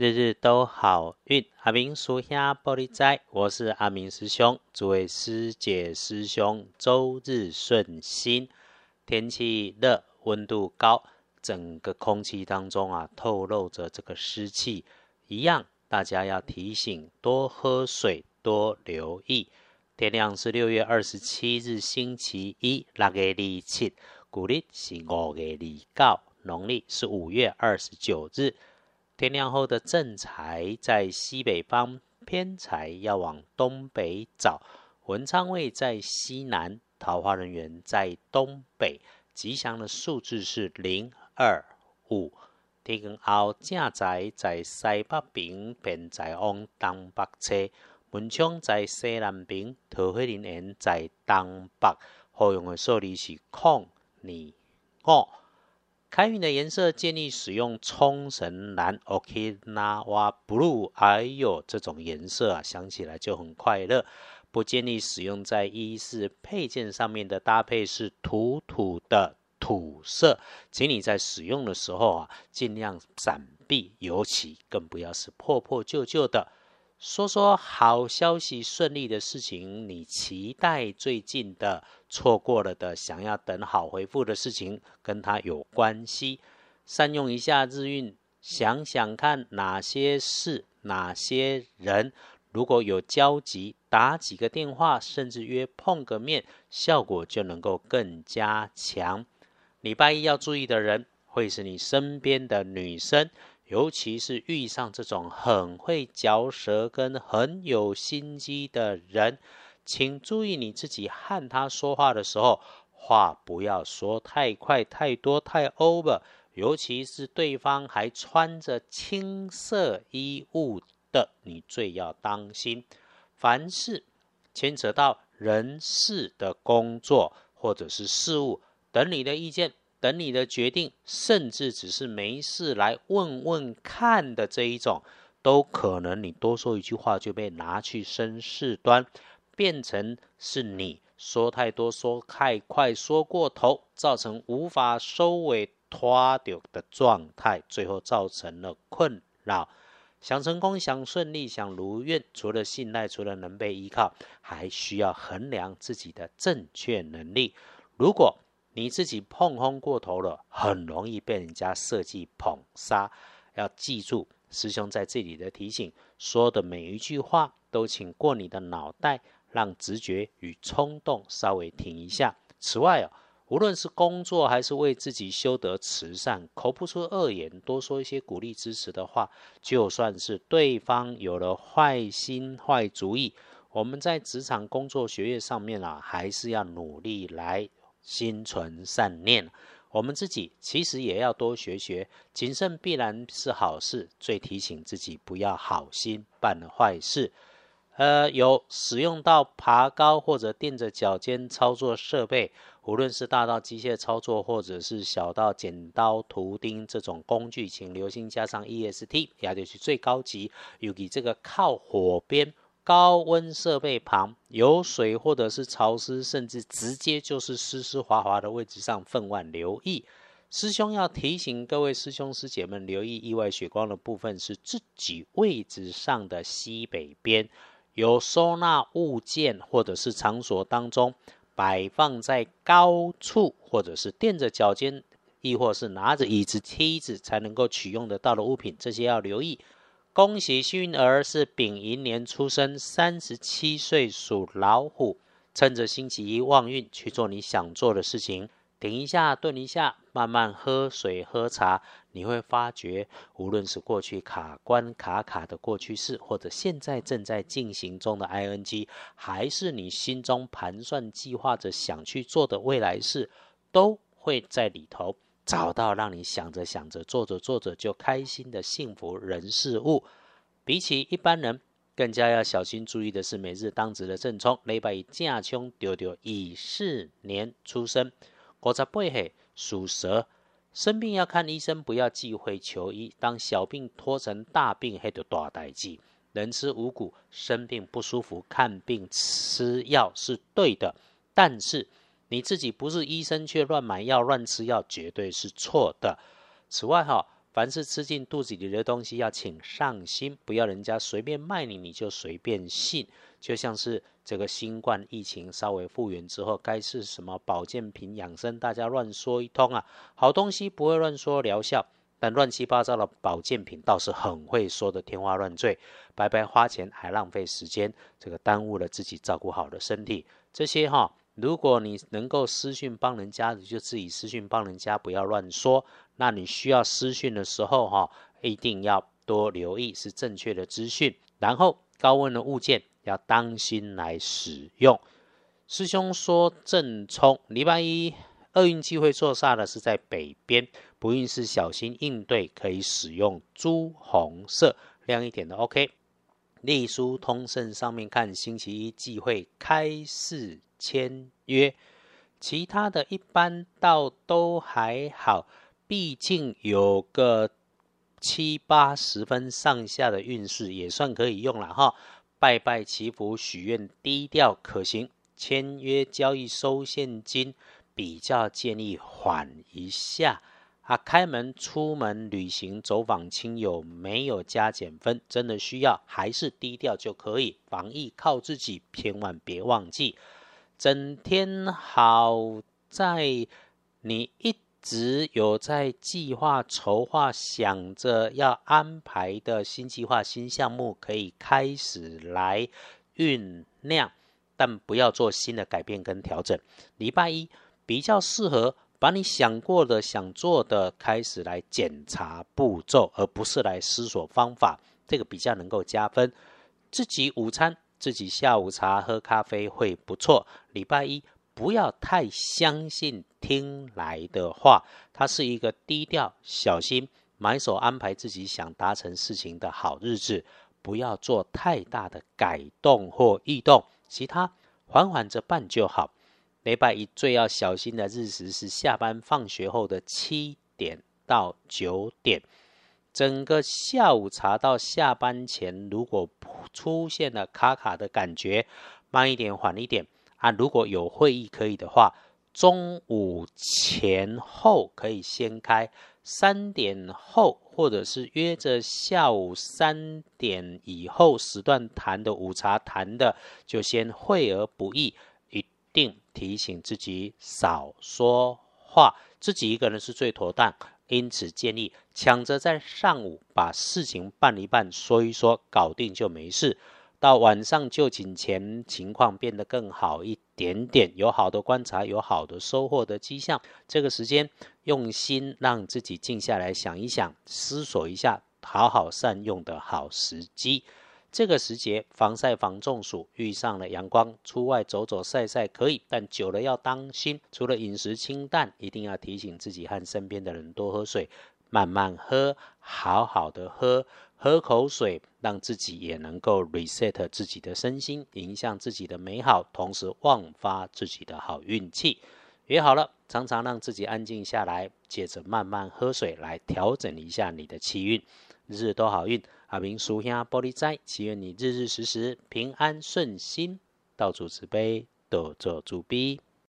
日日都好运。阿明属下玻璃仔，我是阿明师兄。诸位师姐师兄，周日顺心。天气热，温度高，整个空气当中啊，透露着这个湿气。一样，大家要提醒，多喝水，多留意。天亮是六月二十七日，星期一，六月二七，古历是五月二九，农历是五月二十九日。天亮后的正财在西北方，偏财要往东北找。文昌位在西南。桃花人员在东北，吉祥的数字是零二五。天光后正在在西北边，偏财往东北车。门窗在西南边，桃花人员在东北。好用的数字是空二五。开运的颜色建议使用冲绳蓝 （Okinawa Blue）。哎呦，这种颜色啊，想起来就很快乐。不建议使用在衣饰配件上面的搭配是土土的土色，请你在使用的时候啊，尽量闪避，尤其更不要是破破旧旧的。说说好消息、顺利的事情，你期待最近的、错过了的、想要等好回复的事情，跟它有关系。善用一下日运，想想看哪些事、哪些人。如果有交集，打几个电话，甚至约碰个面，效果就能够更加强。礼拜一要注意的人，会是你身边的女生，尤其是遇上这种很会嚼舌根、很有心机的人，请注意你自己和他说话的时候，话不要说太快、太多、太 over，尤其是对方还穿着青色衣物。的你最要当心，凡是牵扯到人事的工作或者是事务，等你的意见，等你的决定，甚至只是没事来问问看的这一种，都可能你多说一句话就被拿去生事端，变成是你说太多、说太快、说过头，造成无法收尾拖掉的状态，最后造成了困扰。想成功、想顺利、想如愿，除了信赖，除了能被依靠，还需要衡量自己的正确能力。如果你自己碰轰过头了，很容易被人家设计捧杀。要记住，师兄在这里的提醒：说的每一句话都请过你的脑袋，让直觉与冲动稍微停一下。此外哦。无论是工作还是为自己修得慈善，口不出恶言，多说一些鼓励支持的话，就算是对方有了坏心坏主意，我们在职场工作学业上面啊，还是要努力来心存善念。我们自己其实也要多学学，谨慎必然是好事，最提醒自己不要好心办坏事。呃，有使用到爬高或者垫着脚尖操作设备。无论是大到机械操作，或者是小到剪刀、图钉这种工具，请留心加上 EST，也就是最高级。尤其这个靠火边、高温设备旁有水或者是潮湿，甚至直接就是湿湿滑滑的位置上，分外留意。师兄要提醒各位师兄师姐们留意意外血光的部分是自己位置上的西北边有收纳物件或者是场所当中。摆放在高处，或者是垫着脚尖，亦或是拿着椅子、梯子才能够取用得到的物品，这些要留意。恭喜幸运儿是丙寅年出生，三十七岁属老虎，趁着星期一旺运去做你想做的事情。停一下，顿一下，慢慢喝水、喝茶，你会发觉，无论是过去卡关卡卡的过去式，或者现在正在进行中的 ing，还是你心中盘算计划着想去做的未来事，都会在里头找到让你想着想着、做着做着就开心的幸福人事物。比起一般人，更加要小心注意的是，每日当值的正冲，礼拜一正冲丢丢乙巳年出生。五十八岁属蛇，生病要看医生，不要忌讳求医。当小病拖成大病，还得大代志。人吃五谷，生病不舒服，看病吃药是对的。但是你自己不是医生，却乱买药、乱吃药，绝对是错的。此外，哈，凡是吃进肚子里的东西，要请上心，不要人家随便卖你，你就随便信。就像是这个新冠疫情稍微复原之后，该是什么保健品养生，大家乱说一通啊。好东西不会乱说疗效，但乱七八糟的保健品倒是很会说的天花乱坠，白白花钱还浪费时间，这个耽误了自己照顾好的身体。这些哈。如果你能够私讯帮人家，你就自己私讯帮人家，不要乱说。那你需要私讯的时候，哈，一定要多留意是正确的资讯。然后高温的物件要当心来使用。师兄说正冲，礼拜一厄运机会坐煞的是在北边，不运是小心应对，可以使用朱红色亮一点的。OK，隶书通胜上面看星期一忌讳开市。签约，其他的一般倒都还好，毕竟有个七八十分上下的运势，也算可以用了哈。拜拜祈福许愿，低调可行。签约交易收现金，比较建议缓一下啊。开门出门旅行走访亲友，没有加减分，真的需要还是低调就可以。防疫靠自己，千万别忘记。整天好在你一直有在计划、筹划，想着要安排的新计划、新项目，可以开始来酝酿，但不要做新的改变跟调整。礼拜一比较适合把你想过的、想做的开始来检查步骤，而不是来思索方法，这个比较能够加分。自己午餐。自己下午茶喝咖啡会不错。礼拜一不要太相信听来的话，它是一个低调、小心、买手安排自己想达成事情的好日子，不要做太大的改动或异动，其他缓缓着办就好。礼拜一最要小心的日时是下班放学后的七点到九点。整个下午茶到下班前，如果出现了卡卡的感觉，慢一点，缓一点啊。如果有会议可以的话，中午前后可以先开，三点后或者是约着下午三点以后时段谈的午茶谈的，就先会而不议，一定提醒自己少说话，自己一个人是最妥当。因此，建议抢着在上午把事情办一办，说一说，搞定就没事。到晚上就寝前，情况变得更好一点点，有好的观察，有好的收获的迹象。这个时间，用心让自己静下来想一想，思索一下，好好善用的好时机。这个时节防晒防中暑，遇上了阳光，出外走走晒晒可以，但久了要当心。除了饮食清淡，一定要提醒自己和身边的人多喝水，慢慢喝，好好的喝，喝口水，让自己也能够 reset 自己的身心，影响自己的美好，同时旺发自己的好运气。约好了，常常让自己安静下来，接着慢慢喝水来调整一下你的气运，日日都好运。阿明叔兄玻璃斋，祈愿你日日时时平安顺心，到处慈悲，多做主逼。